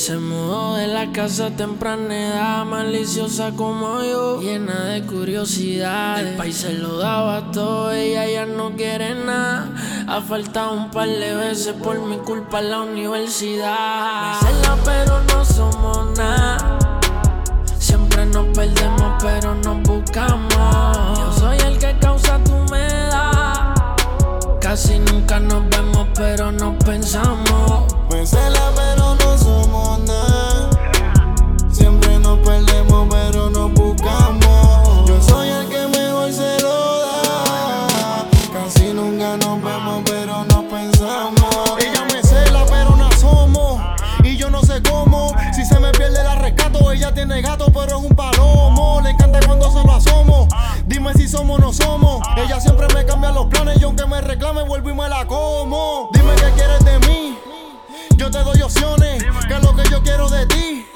Se mudó de la casa temprana edad, maliciosa como yo, llena de curiosidad. El país se lo daba todo, ella ya no quiere nada. Ha faltado un par de veces por mi culpa en la universidad. Me pero no somos nada. Siempre nos perdemos, pero nos buscamos. Yo soy el que causa tu humedad. Casi nunca nos vemos, pero nos pensamos. Me pero no somos nada. Siempre nos perdemos, pero nos buscamos. Yo soy el que mejor se lo da. Casi nunca nos vemos, pero nos pensamos. Ella me cela, pero no somos. Y yo no sé cómo. Si se me pierde la rescato, ella tiene gato, pero es un palomo. Le encanta cuando se lo asomo. Dime si somos o no somos. Ella siempre me cambia los planes y aunque me reclame, vuelvo y me la como. Dime qué quieres de mí. Te doy opciones, que es lo que yo quiero de ti.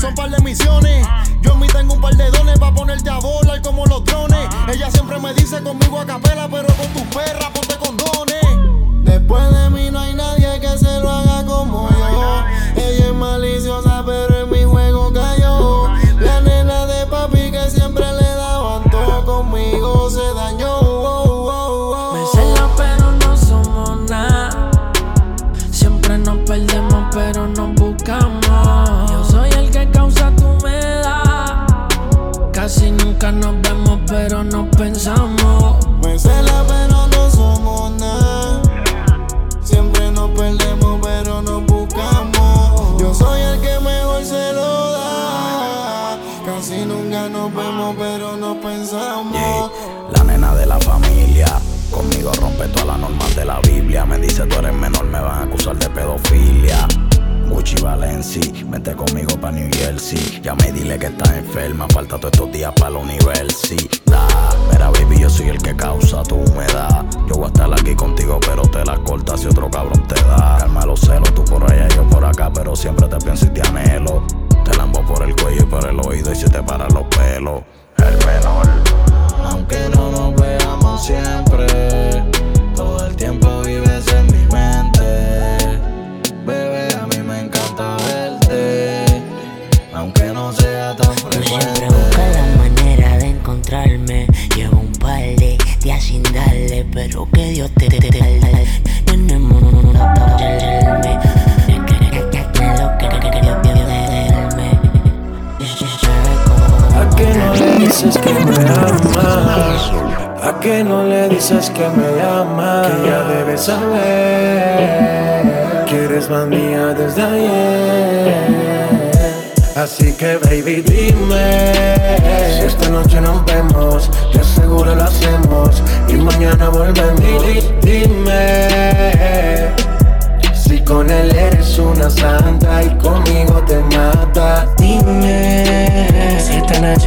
Son par de misiones. Yo en mí tengo un par de dones para ponerte a volar como los drones. Ella siempre me dice conmigo a capela, pero con tu perra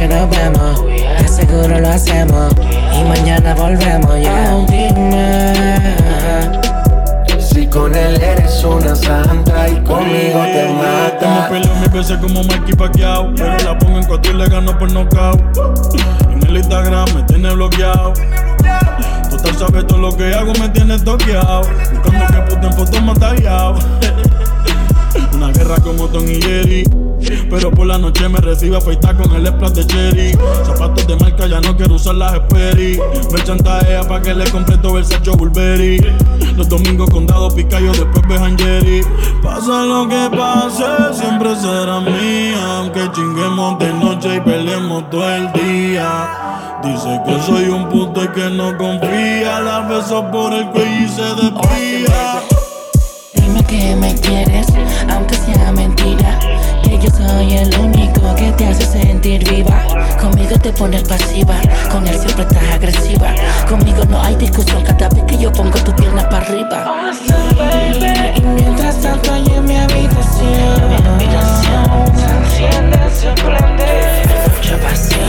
noche nos vemos Te aseguro lo hacemos Y mañana volvemos Ya Dime si con él eres una santa y conmigo te mata. Como peleo mil veces como Mikey Pacquiao. Pero la pongo en cuatro y le gano por nocaut. En el Instagram me tiene bloqueado. Total sabe todo lo que hago, me tiene toqueado. Buscando que puta fotos matallado. Noche me recibe afeitar con el splash de cherry. Zapatos de marca, ya no quiero usar las Sperry. Me chantajea pa' que le compre todo el Sacho Burberry. Los domingos con dado picayo, después vejan Jerry. Pasa lo que pase, siempre será mía. Aunque chinguemos de noche y peleemos todo el día. Dice que soy un puto y que no confía. La beso por el cuello y se desvía. Dime que me quieres, aunque sea mentira. Yo soy el único que te hace sentir viva. Conmigo te pones pasiva, con él siempre estás agresiva. Conmigo no hay discusión cada vez que yo pongo tu pierna para arriba. baby, y mientras tanto hay en mi habitación. Mi se enciende, se prende. Mucha pasión.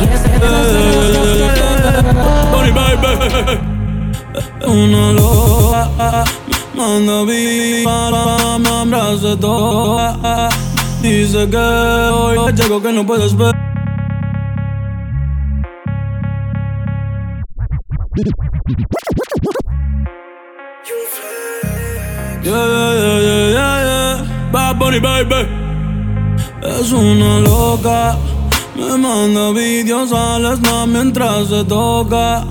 Una loca Manda vi para me abrace toda Dice que hoy llego que no puedes ver Yeah, yeah, yeah, yeah, yeah Bad Bunny, baby Es una loca. Me manda vídeos al snap mientras se toca.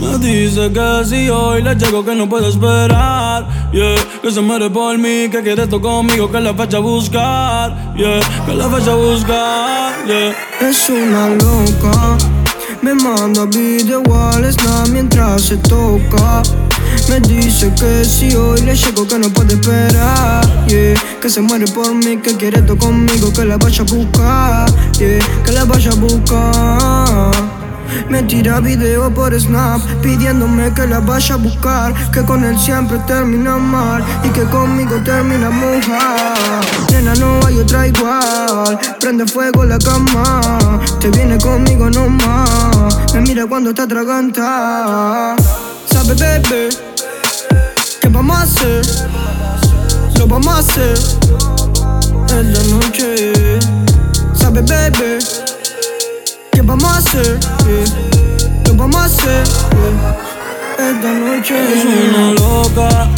Me dice que si hoy le llego que no puede esperar, yeah, que se muere por mí, que quiere esto conmigo, que la vaya a buscar, yeah, que la vaya a buscar, yeah. Es una loca, me manda video al mientras se toca. Me dice que si hoy le llego que no puede esperar, yeah, que se muere por mí, que quiere esto conmigo, que la vaya a buscar, yeah, que la vaya a buscar. Me tira video por Snap pidiéndome que la vaya a buscar. Que con él siempre termina mal y que conmigo termina mojar. Nena, no hay otra igual. Prende fuego la cama. Te viene conmigo nomás. Me mira cuando está atraganta. Sabe, bebé, ¿qué vamos a hacer? Lo vamos a hacer en la noche. Sabe, bebé ¿Qué vamos a hacer? ¿Qué vamos a hacer? Esta noche es una loca.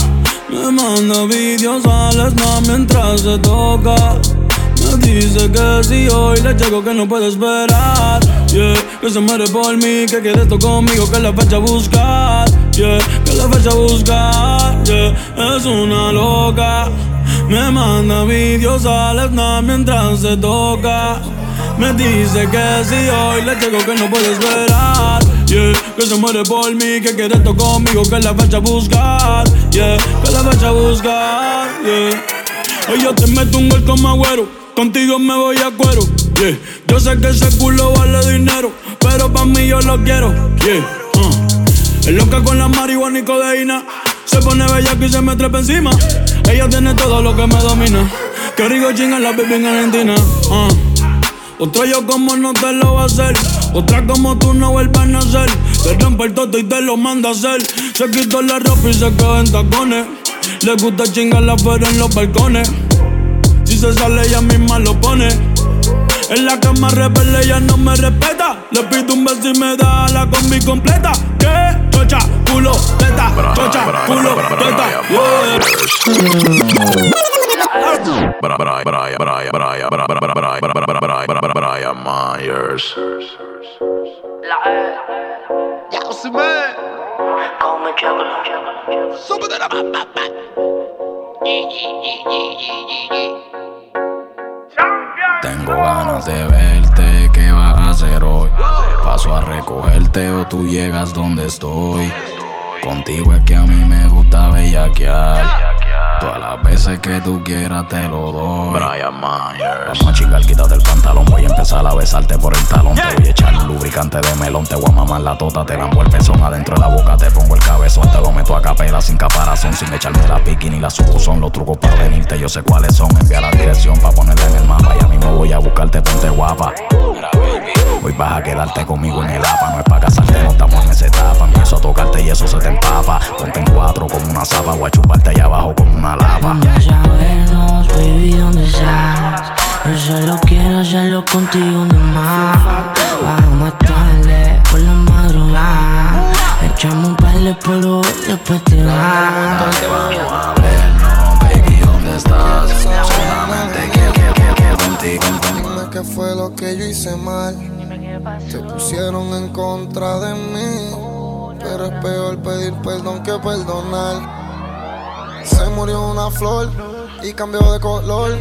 Me manda vídeos al snap mientras se toca. Me dice que si hoy le llego que no puede esperar. Yeah, que se muere por mí, que quiere esto conmigo, que la vaya a buscar. Yeah, que la vaya a buscar. Yeah, es una loca. Me manda vídeos al snap mientras se toca. Me dice que si hoy le llego que no puede esperar. Yeah, que se muere por mí, que quiere esto conmigo, que la vaya a buscar. Yeah, que la vaya a buscar. Yeah. Hoy yo te meto un gol como agüero. Contigo me voy a cuero. Yeah. Yo sé que ese culo vale dinero, pero pa' mí yo lo quiero. Yeah. Uh. Loca con la marihuana y codeína. Se pone bella y se me trepa encima. Ella tiene todo lo que me domina. Que rico chinga la baby en Argentina. Uh. Otra yo como no te lo va a hacer. Otra como tú no vuelves a nacer. Te rompe el toto y te lo manda a hacer. Se quitó la ropa y se quedó en tacones. Le gusta chingarla pero en los balcones. Si se sale ella misma lo pone. En la cama rebelde ella no me respeta. Le pido un beso y me da la combi completa. ¿Qué? Chocha, culo, teta. Chocha, culo, teta. Brian Myers. Tengo ganas de verte, ¿qué vas a hacer hoy? Paso a recogerte o tú llegas donde estoy. Contigo es que a mí me gusta bellaquear. Todas las veces que tú quieras te lo doy. Brian Myers. Vamos a chingar, quítate el pantalón. Voy a empezar a besarte por el talón. Te voy a echar un lubricante de melón. Te voy a mamar la tota. Te lambo el pezón adentro de la boca. Te pongo el cabezón. Te lo meto a capela sin caparazón. Sin echarme la piqui ni la son Los trucos para venirte, yo sé cuáles son. Envía la dirección para ponerla en el mapa. Y a mí me voy a buscarte, ponte guapa. Hoy vas a quedarte conmigo en el APA. No es para casarte, no estamos en esa etapa. Empiezo a tocarte y eso se te empapa. Ponte en cuatro como una zapa. Voy a chuparte allá abajo como una lava. Vamos a vernos, baby, ¿dónde estás? Yo solo quiero hacerlo contigo nomás. Vamos a matarle por la madrugada. Echamos un par de polvo, después te vas. Vamos a vernos, baby, ¿dónde estás? Solamente quiero, quiero, quiero, quiero contigo. Dime qué fue lo que yo hice mal. Te pusieron en contra de mí. Pero es peor pedir perdón que perdonar. Se murió una flor y cambió de color.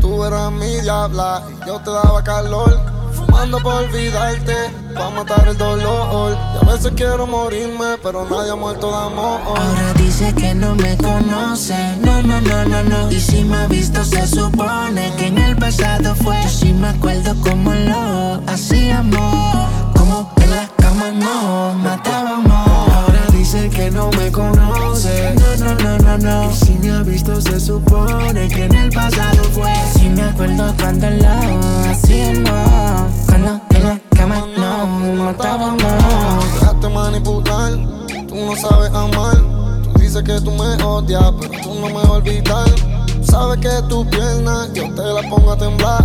Tú eras mi diabla y yo te daba calor. Fumando por olvidarte, pa' matar el dolor. Y a veces quiero morirme, pero nadie ha muerto de amor. Ahora dice que no me conoce, no, no, no, no, no. Y si me ha visto, se supone que en el pasado fue. Yo sí me acuerdo como lo hacíamos, como en la cama nos matábamos. Que no me conoce, no, no, no, no, no. Si me ha visto, se supone que en el pasado fue. Sí me acuerdo cuando lo hacíamos, cuando en la cama nos matábamos. Dejaste manipular, tú no sabes amar. Tú dices que tú me odias, pero tú no me vas a olvidar. Sabes que tu pierna yo te la pongo a temblar.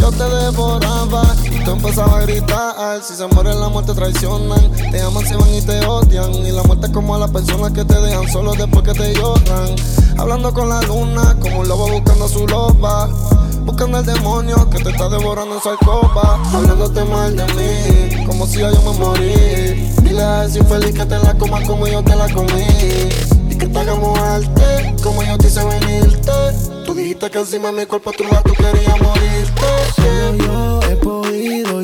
Yo te devoraba y tú empezabas a gritar. Si se mueren, la muerte traicionan. Te aman, se van y te odian. Y la muerte es como a las personas que te dejan solo después que te lloran. Hablando con la luna, como un lobo buscando su loba. buscando al demonio que te está devorando en su alcoba. Hablándote mal de mí, como si yo me morí. Dile a ese infeliz que te la coma como yo te la comí. Que te hagamos arte, como yo te hice venirte. Tú dijiste que encima de mi cuerpo tu tú querías morirte. Solo yo he podido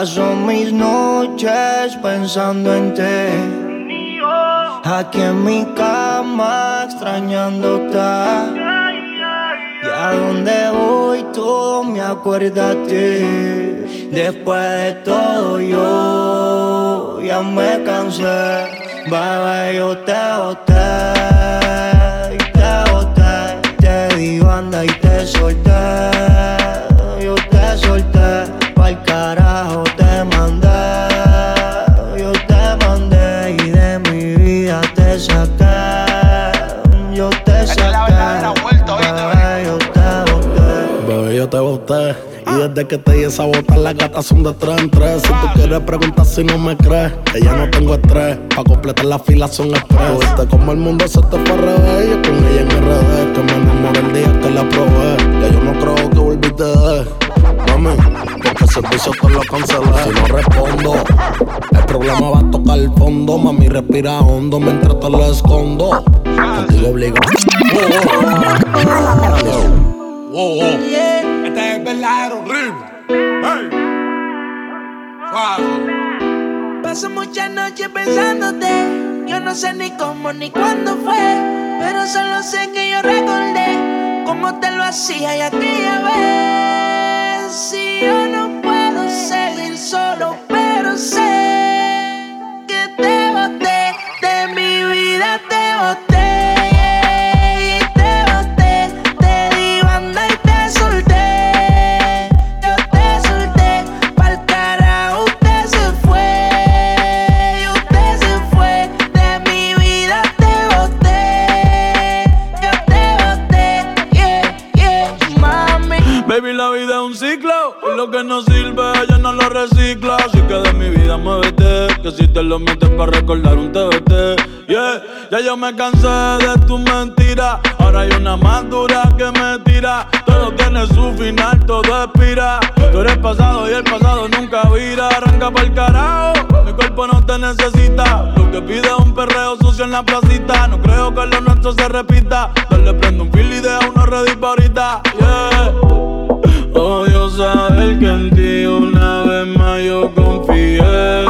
Paso mis noches pensando en ti. Aquí en mi cama extrañándote. Y a donde voy todo me acuerda a ti. Después de todo yo ya me cansé. Bebé, yo te boté. Y te boté. Te di banda y te solté. Desde que te di esa bota, las gatas son de tres en tres. Si tú quieres preguntar si no me crees, que ya no tengo estrés. Pa' completar la fila son express. Viste como el mundo se te fue al revés. Yo con ella en RD, que me enamoré el día que la probé. Ya yo no creo que volviste. Mami, porque el servicio te lo cancelé. Si no respondo, el problema va a tocar el fondo. Mami, respira hondo mientras te lo escondo. Contigo obligo. Wow, wow. Este es Paso muchas noches pensándote. Yo no sé ni cómo ni cuándo fue. Pero solo sé que yo recordé cómo te lo hacía y aquella vez. Si yo no puedo seguir solo, pero sé que te boté. De mi vida te boté. Lo que no sirve yo no lo reciclo. Así que de mi vida muévete, que si te lo metes para recordar un TBT. Yeah, ya yo me cansé de tu mentira. Ahora hay una más dura que me tira. Todo tiene su final, todo expira. Tú eres pasado y el pasado nunca vira. Arranca pa'l carajo, mi cuerpo no te necesita. Lo que pide es un perreo sucio en la placita. No creo que lo nuestro se repita. Dale, prendo un fil y deja uno ready pa' ahorita. Yeah. Odio saber que en ti una vez más yo confié.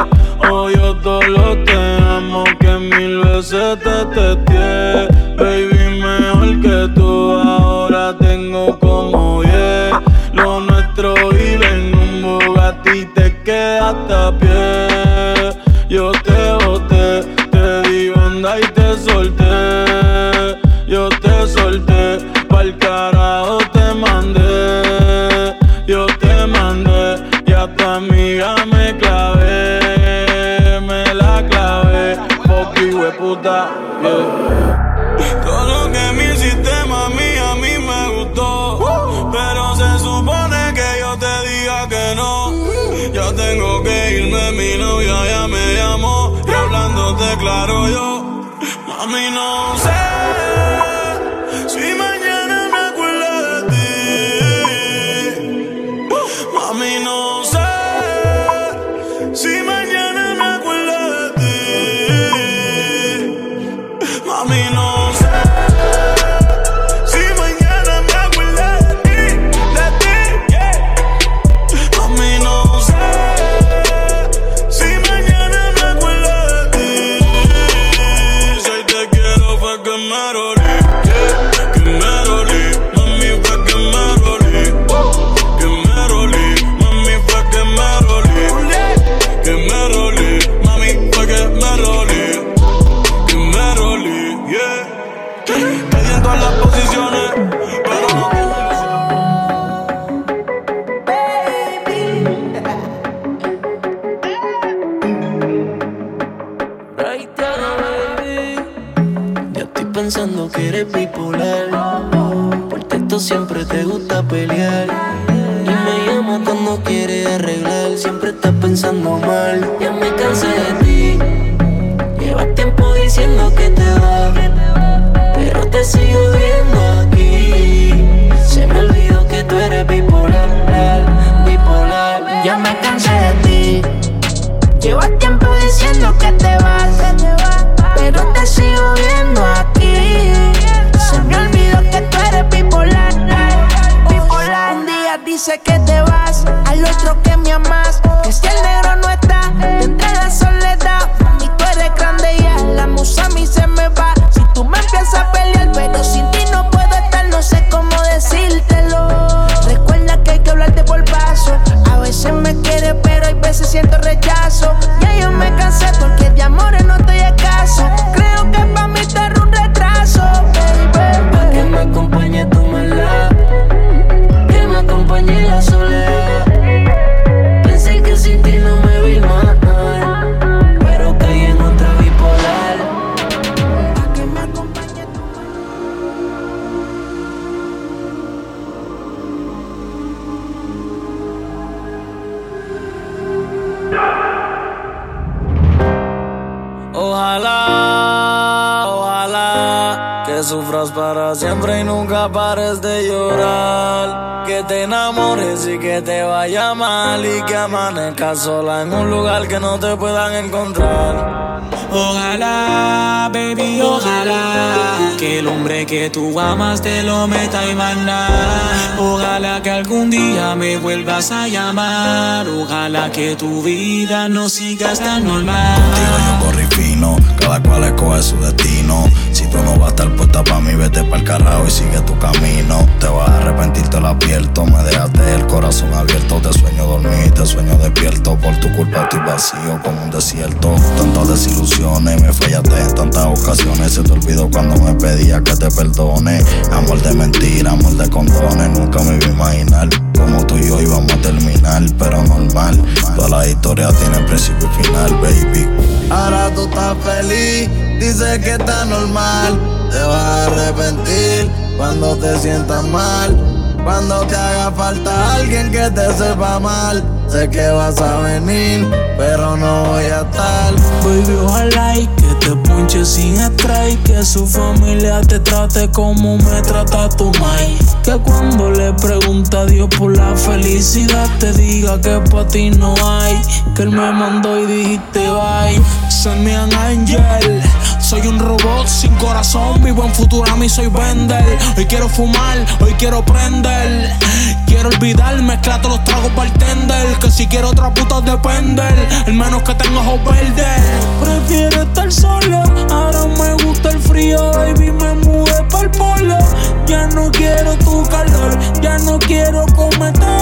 Odio todo lo te amo que mil veces te testé. Dice que te vas, al otro que me amas. Que si el negro no está, tendré la soledad. Y tú eres grande y a la musa a mí se me va. Si tú me empiezas a pelear, pero sin ti no puedo estar, no sé cómo decírtelo. Recuerda que hay que hablarte por paso. A veces me quiere, pero hay veces siento rechazo. Siempre y nunca pares de llorar. Que te enamores y que te vaya mal y que amanezcas sola en un lugar que no te puedan encontrar. Ojalá, baby, ojalá que el hombre que tú amas te lo meta y manda. Ojalá que algún día me vuelvas a llamar. Ojalá que tu vida no siga tan normal. Contigo yo corrí fino, cada cual escoge su destino. Si tú no vas a estar puesta pa' mí, vete pa'l carajo y sigue tu camino. Te vas a arrepentir, te lo advierto. Me dejaste el corazón abierto. Te sueño dormir, te sueño despierto. Por tu culpa estoy vacío como un desierto. Tantas me fallaste en tantas ocasiones. Se te olvidó cuando me pedía que te perdone. Amor de mentira, amor de condones. Nunca me iba a imaginar como tú y yo íbamos a terminar, pero normal. Todas las historias tienen principio y final, baby. Ahora tú estás feliz, dices que está normal. Te vas a arrepentir cuando te sientas mal. Cuando te haga falta alguien que te sepa mal. Sé que vas a venir, pero no voy a estar. Baby, ojalá y te ponche sin estrés y que su familia te trate como me trata tu mai. Que cuando le pregunta a Dios por la felicidad te diga que pa' ti no hay. Que él me mandó y dijiste bye. Send me an angel. Soy un robot sin corazón, vivo en mí soy vender. Hoy quiero fumar, hoy quiero prender. Quiero olvidar, mezclar todos los tragos bartender. Que si quiero otra puta depender. El menos que tenga ojos verdes. Prefiero estar solo, ahora me gusta el frío, baby. Me mudé pa'l polo. Ya no quiero tu calor, ya no quiero cometer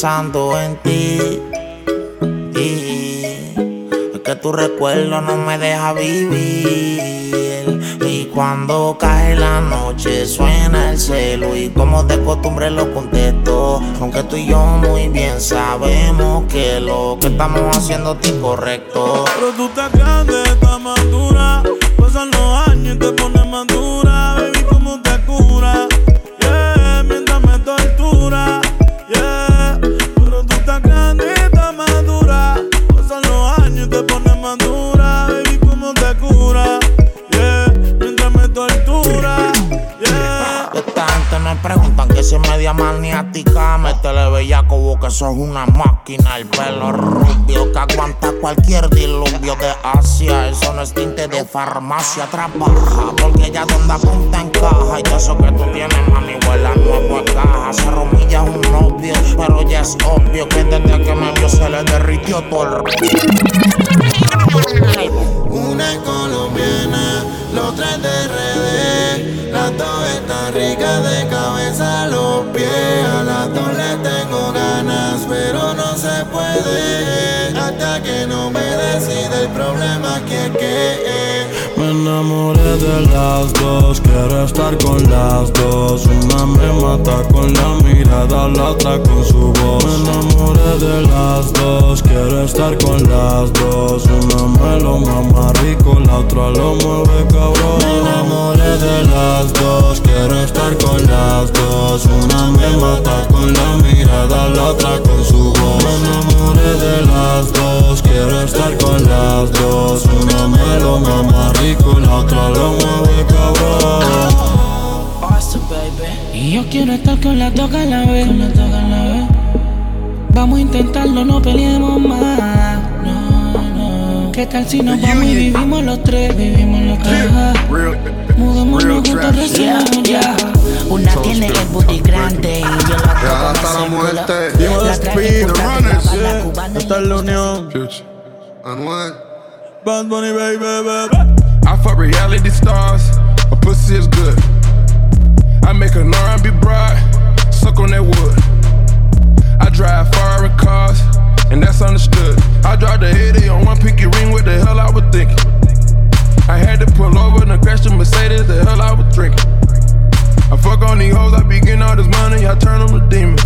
pensando en ti. Y es que tu recuerdo no me deja vivir. Y cuando cae la noche suena el celo y como de costumbre lo contesto. Aunque tú y yo muy bien sabemos que lo que estamos haciendo es incorrecto. Pero tú estás grande, estás madura. Pasan los años y te pones madura. Maniática. Métele bella como que sos una máquina. El pelo rubio que aguanta cualquier diluvio de Asia. Eso no es tinte de farmacia. Trabaja porque ella donde apunta encaja. Y eso que tú tienes, mami, huele a nuevo a caja. Se romilla un novio, pero ya es obvio que desde que me vio se le derritió todo el. Una colombiana, la otra es de RD. Las dos están ricas de cabeza los puede. Hasta que no me decide el problema que es que enamoré de las dos, quiero estar con las dos. Una me mata con la mirada, la otra con su voz. Me enamoré de las dos, quiero estar con las dos. Una me lo mama rico, la otra lo mueve cabrón. Me enamoré de las dos, quiero estar con las dos. Una me mata con la mirada, la otra con su voz. Me enamoré estar con las dos a la vez. Con las dos a la vez. Vamos a intentarlo, no peleemos más. No, no. ¿Qué tal si nos vamos y vivimos los tres? Vivimos los tres. Mudémonos juntos, recibamos ya. Una tiene el booty grande y yo la Ya hasta la muerte. La traje la Runners. es la unión. Anuel. Bad Bunny, baby, baby. I fuck reality stars, a pussy is good. I make an R&B bride, suck on that wood. I drive foreign cars, and that's understood. I drive the 80 on one pinky ring, what the hell I was thinking? I had to pull over and crash the Mercedes, the hell I was drinking. I fuck on these hoes, I be getting all this money, I turn them to demons.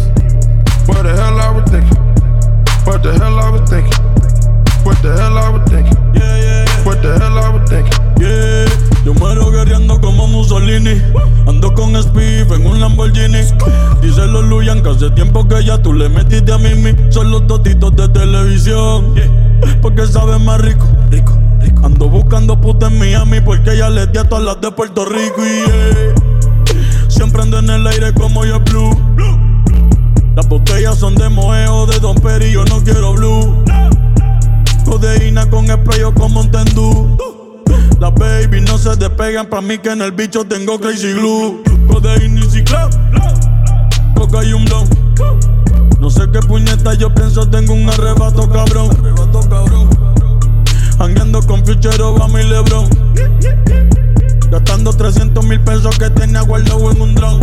What the hell I was thinking? What the hell I was thinking? What the hell I was thinking? Yeah, yeah, yeah. What the hell I was thinking? Yeah, yo muero guerreando como Mussolini. Ando con Spiff en un Lamborghini. Dice los Luyan que hace tiempo que ya tú le metiste a Mimi. Son los totitos de televisión. Porque saben más rico. Rico, rico. Ando buscando puta en Miami porque ya le di a todas las de Puerto Rico. Y siempre ando en el aire como yo blue. Las botellas son de Moeo, de Don Peri, yo no quiero blue. Codeína con spray o con Mountain Las baby no se despegan pa' mí que en el bicho tengo crazy glue. Codeína y ciclop. Coca y un blon. No sé qué puñeta yo pienso, tengo un arrebato cabrón. Hangueando con Future Obama y Lebron. Gastando 300 mil pesos que tenía guardado en un dron.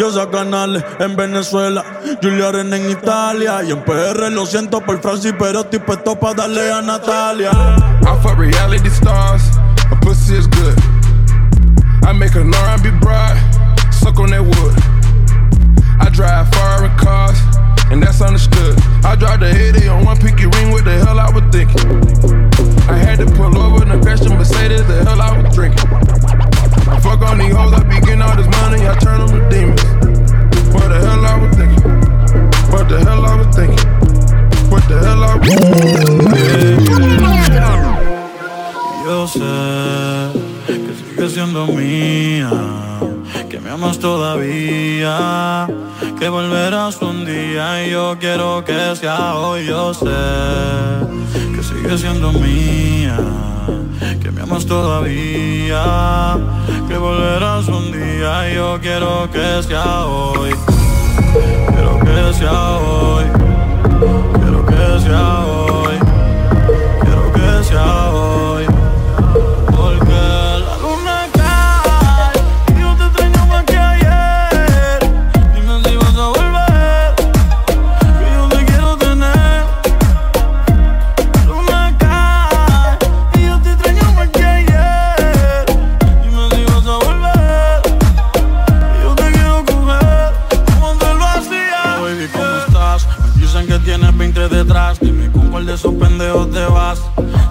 Yo canales en Venezuela, Julia Arena en Italia. Y en PR lo siento por Francis, pero estoy puesto pa' darle a Natalia. I fuck reality stars, a pussy is good. I make an R&B bride, suck on that wood. I drive foreign cars, and that's understood. I drive the 80 on one pinky ring, what the hell I was thinking? I had to pull over and crash the Mercedes, the hell I was drinking. I fuck on these hoes, I be getting all this money, I turn them to demons. What the hell I was thinking? What the hell I was thinking? What the hell I was Yo sé que sigues siendo mía, que me amas todavía, que volverás un día y yo quiero que sea hoy. Yo sé que sigues siendo mía, que me amas todavía, que volverás un día. Y yo quiero que sea hoy, quiero que sea hoy, quiero que sea hoy,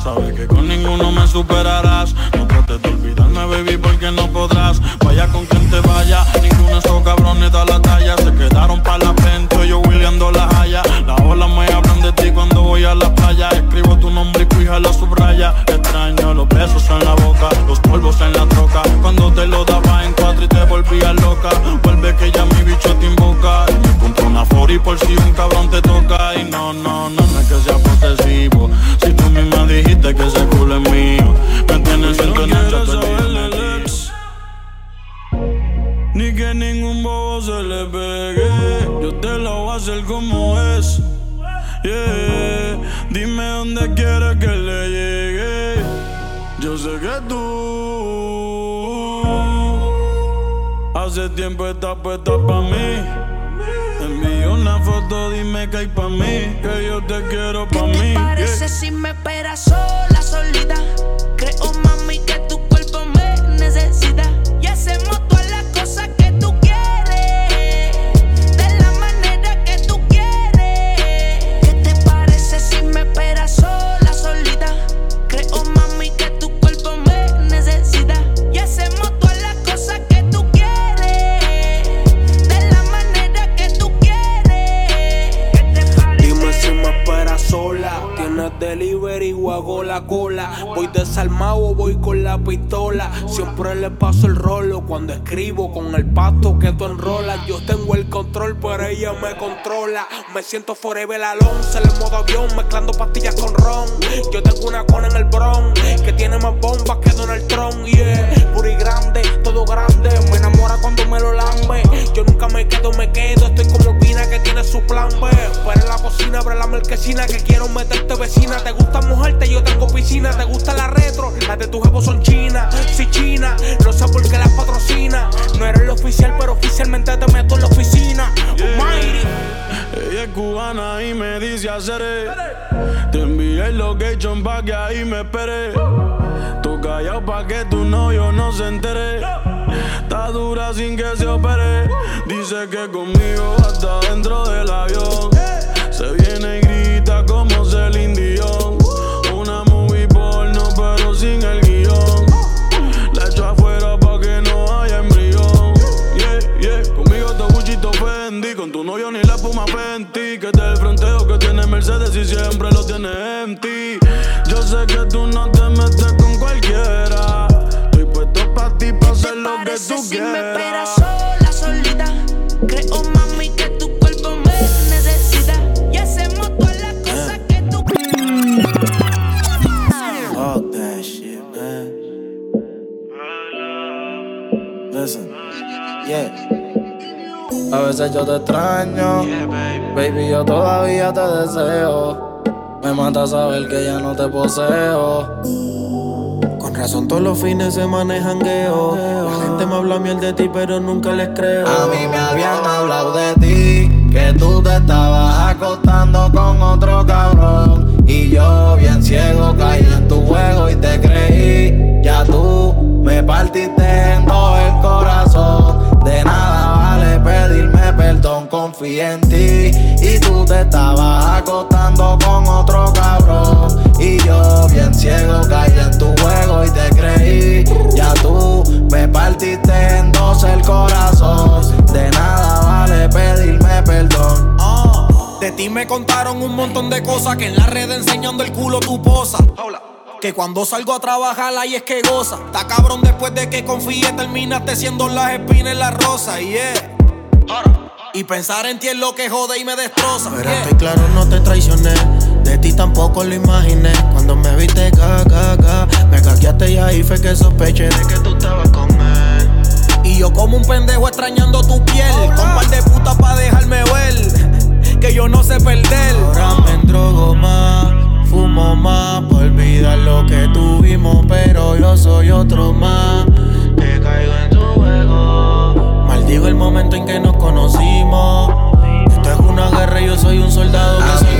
Sabes que con ninguno me superarás. No trates de olvidarme, baby, porque no podrás. Vaya con quien te vaya. Ninguno de esos cabrones da la talla. Se quedaron para la frente. Yo Williando la haya. Las olas me hablan de ti cuando voy a la playa. Escribo tu nombre y fija la subraya. Extraño los besos en la boca. Los polvos en la troca. Cuando te lo daba en cuatro y te volvías loca. Vuelve que ya mi bicho te invoca. Tiempo estás puesta pa' me controla. Me siento forever Alonso en modo avión, mezclando pastillas con ron. Yo tengo una cona en el bron que tiene más bombas que Donald Trump. Yeah, puri grande, todo grande. Me enamora cuando me lo lambe. Yo nunca me quedo, me quedo. Estoy como Que tiene su plan B. Pero en la cocina, abre la marquesina que quiero meterte vecina. Te gusta mojarte, yo tengo piscina. Te gusta la retro, las de tus jevos son chinas. Si china, no sé por qué las patrocina. No eres el oficial, pero oficialmente te meto en la oficina. Almighty. Ella es cubana y me dice hacer Te envié el location pa' que ahí me espere. Tú callado pa' que tu novio no se entere. Está dura sin que se opere. Dice que conmigo hasta dentro del avión. Se viene y grita como Celine Dion. Una movie porno pero sin el guion. La echo afuera pa' que no haya embrión. Yeah, yeah, conmigo te buchito Fendi. Con tu novio ni la espuma Fenty. Que te el fronteo que tiene Mercedes y siempre lo tiene empty. Yo parece tú si me esperas quieras. sola, solita? Creo, mami, que tu cuerpo me necesita. Y hacemos todas las cosas que tú Fuck that shit, man. Listen, yeah. A veces yo te extraño, baby, yo todavía te deseo. Me mata saber que ya no te poseo. Razón todos los fines se manejan gueo. La gente me habla miel de ti, pero nunca les creo. A mí me habían hablado de ti, que tú te estabas acostando con otro cabrón. Y yo bien ciego caí en tu juego y te creí. Ya tú me partiste en todo el corazón. De nada vale pedirme perdón, confío en ti. Y tú te estabas acostando con otro cabrón. Y yo bien ciego caí en creí. Ya tú me partiste en dos el corazón. De nada vale pedirme perdón. De ti me contaron un montón de cosas que en la red enseñando el culo tu posa. Que cuando salgo a trabajar ahí es que goza. Está cabrón después de que confíe, terminaste siendo las espinas en la rosa. Yeah. Y pensar en ti es lo que jode y me destroza. Pero yeah. estoy claro, no te traicioné. De ti tampoco lo imaginé. Cuando me viste gaga, ga, me caqueaste y ahí fue que sospeché de que tú estabas con él. Y yo como un pendejo extrañando tu piel. Con par de putas pa' dejarme ver. Que yo no sé perder. Ahora me endrogo más, fumo más, por olvidar lo que tuvimos, pero yo soy otro más. Te caigo en tu juego. Maldigo el momento en que nos conocimos. Esto es una guerra y yo soy un soldado que soy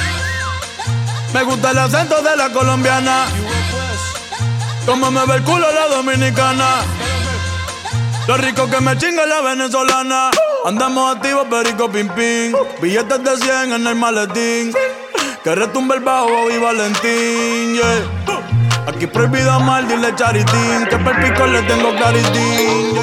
Me gusta el acento de la colombiana. Como me ve el culo la dominicana. Lo rico que me chinga la venezolana. Andamos activos, perico pim pim. Billetes de 100 en el maletín. Que retumbe el bajo y Valentín, yeah. Aquí prohibido mal, dile charitín. Que per pico le tengo claritín.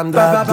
I'm done.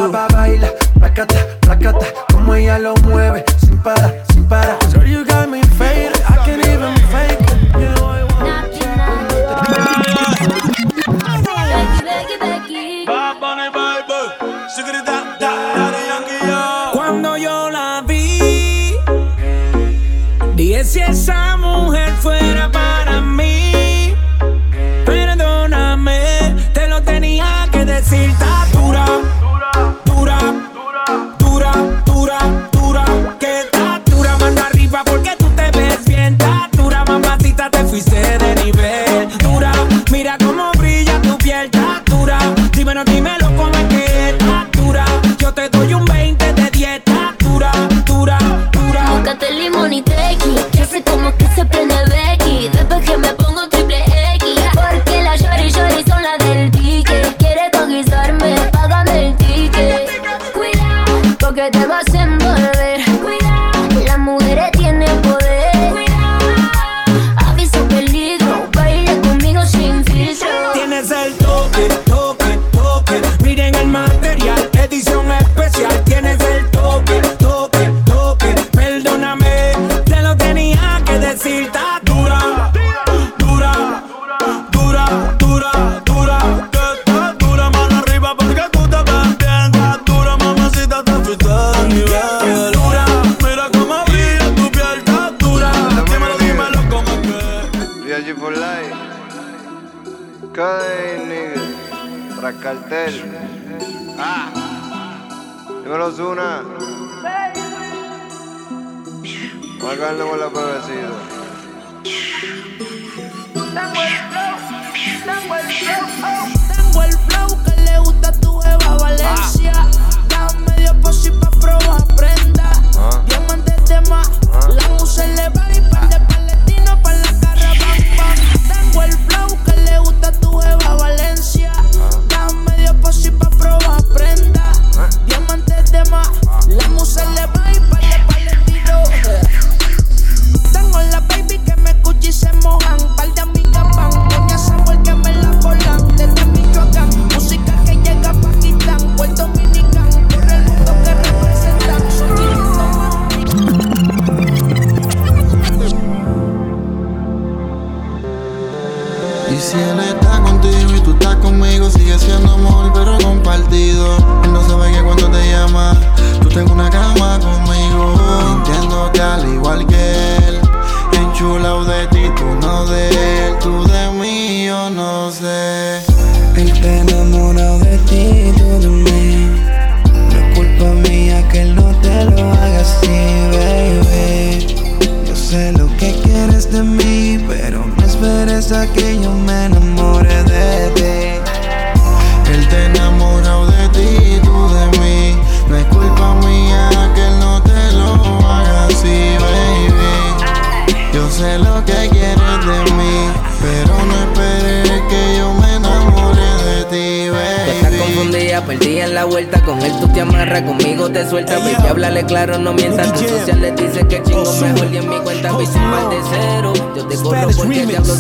Perdida en la vuelta. Con él tú te amarras, conmigo te sueltas. Ve que háblale claro, no mientas. Tu social le dice que chingo mejor y en mi cuenta hice un par de cero. Yo te corro porque te hablo.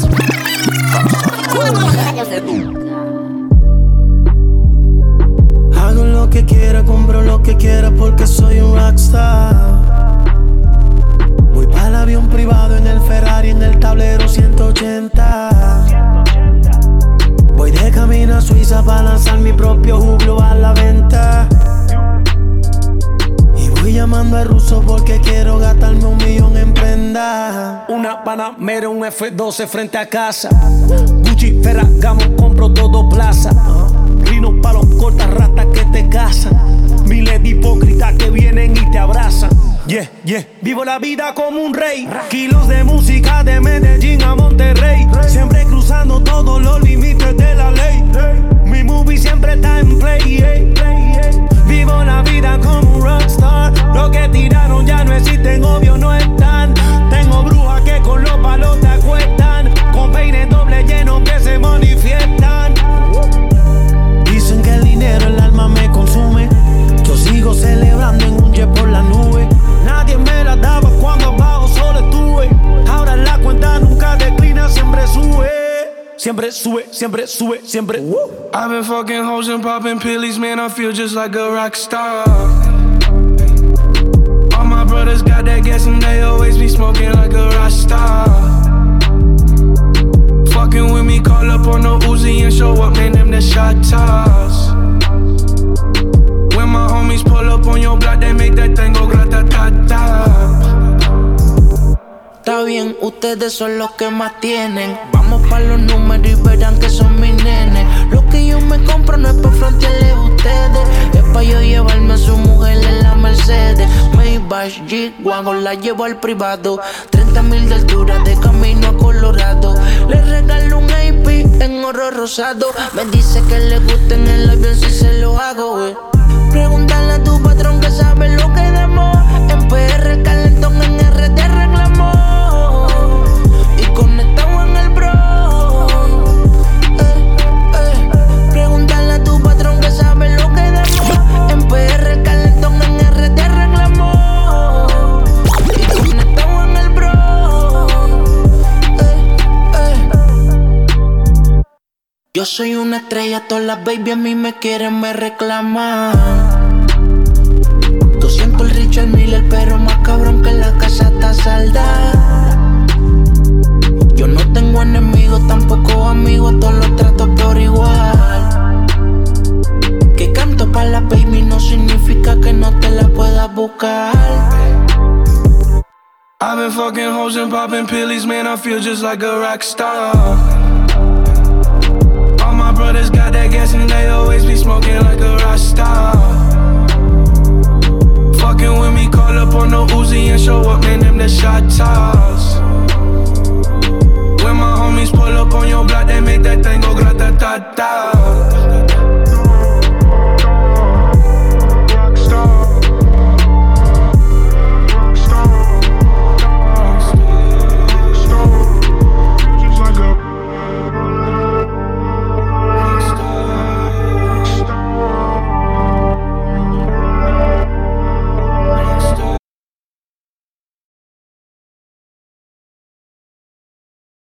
Hago lo que quiera, compro lo que quiera porque soy un rockstar. Voy para el avión privado en el Ferrari, en el tablero 180. Voy de camino a Suiza para lanzar mi propio juglo a la venta. Y voy llamando al ruso porque quiero gastarme un millón en prenda. Una Panamera, un F12 frente a casa. Gucci, Ferragamo, compro todo plaza. Rino pa' los cortas ratas que te cazan. Miles de hipócritas que vienen y te abrazan. Yeah, yeah. Vivo la vida como un rey. Kilos de música de Medellín a Monterrey. Siempre cruzando todos los límites de la ley. Mi movie siempre está en play. Vivo la vida como un rockstar. Lo que tiraron ya no existen, obvio no están. Tengo brujas que con los palos te acuestan. Con peines doble lleno que se manifiestan. Dicen que el dinero el alma me consume. Siempre sube, siempre sube, siempre. I've been fucking hoes and popping pillies, man. I feel just like a rock star. All my brothers got that gas and they always be smoking like a rock star. Fucking with me, call up on the Uzi and show up, man. Them the shot toss. When my homies pull up on your block, they make that thing go grata ta ta. Está bien, ustedes son los que más tienen. Vamos pa' los números y verán que son mis nenes. Lo que yo me compro no es pa' frontearles a ustedes. Es pa' yo llevarme a su mujer en la Mercedes. Maybach, G-Wagon, la llevo al privado. 30 mil de altura de camino a Colorado. Le regalo un AP en oro rosado. Me dice que le gusta en el avión si se lo hago, güey. Pregúntale a tu patrón que sabe lo que damos. En PR Yo soy una estrella, todas las baby a mí me quieren, me reclaman. 200 el Richard Miller, pero más cabrón que la casa está salda. Yo no tengo enemigos, tampoco amigos, todos los trato por igual. Que canto para la baby no significa que no te la puedas buscar. I've been fucking hoes and popping pillies, man. I feel just like a rock star. Brothers got that gas and they always be smoking like a Rasta. Fucking with me, call up on the Uzi and show up, man, them the shot toss. When my homies pull up on your block, they make that thing go grata ta ta.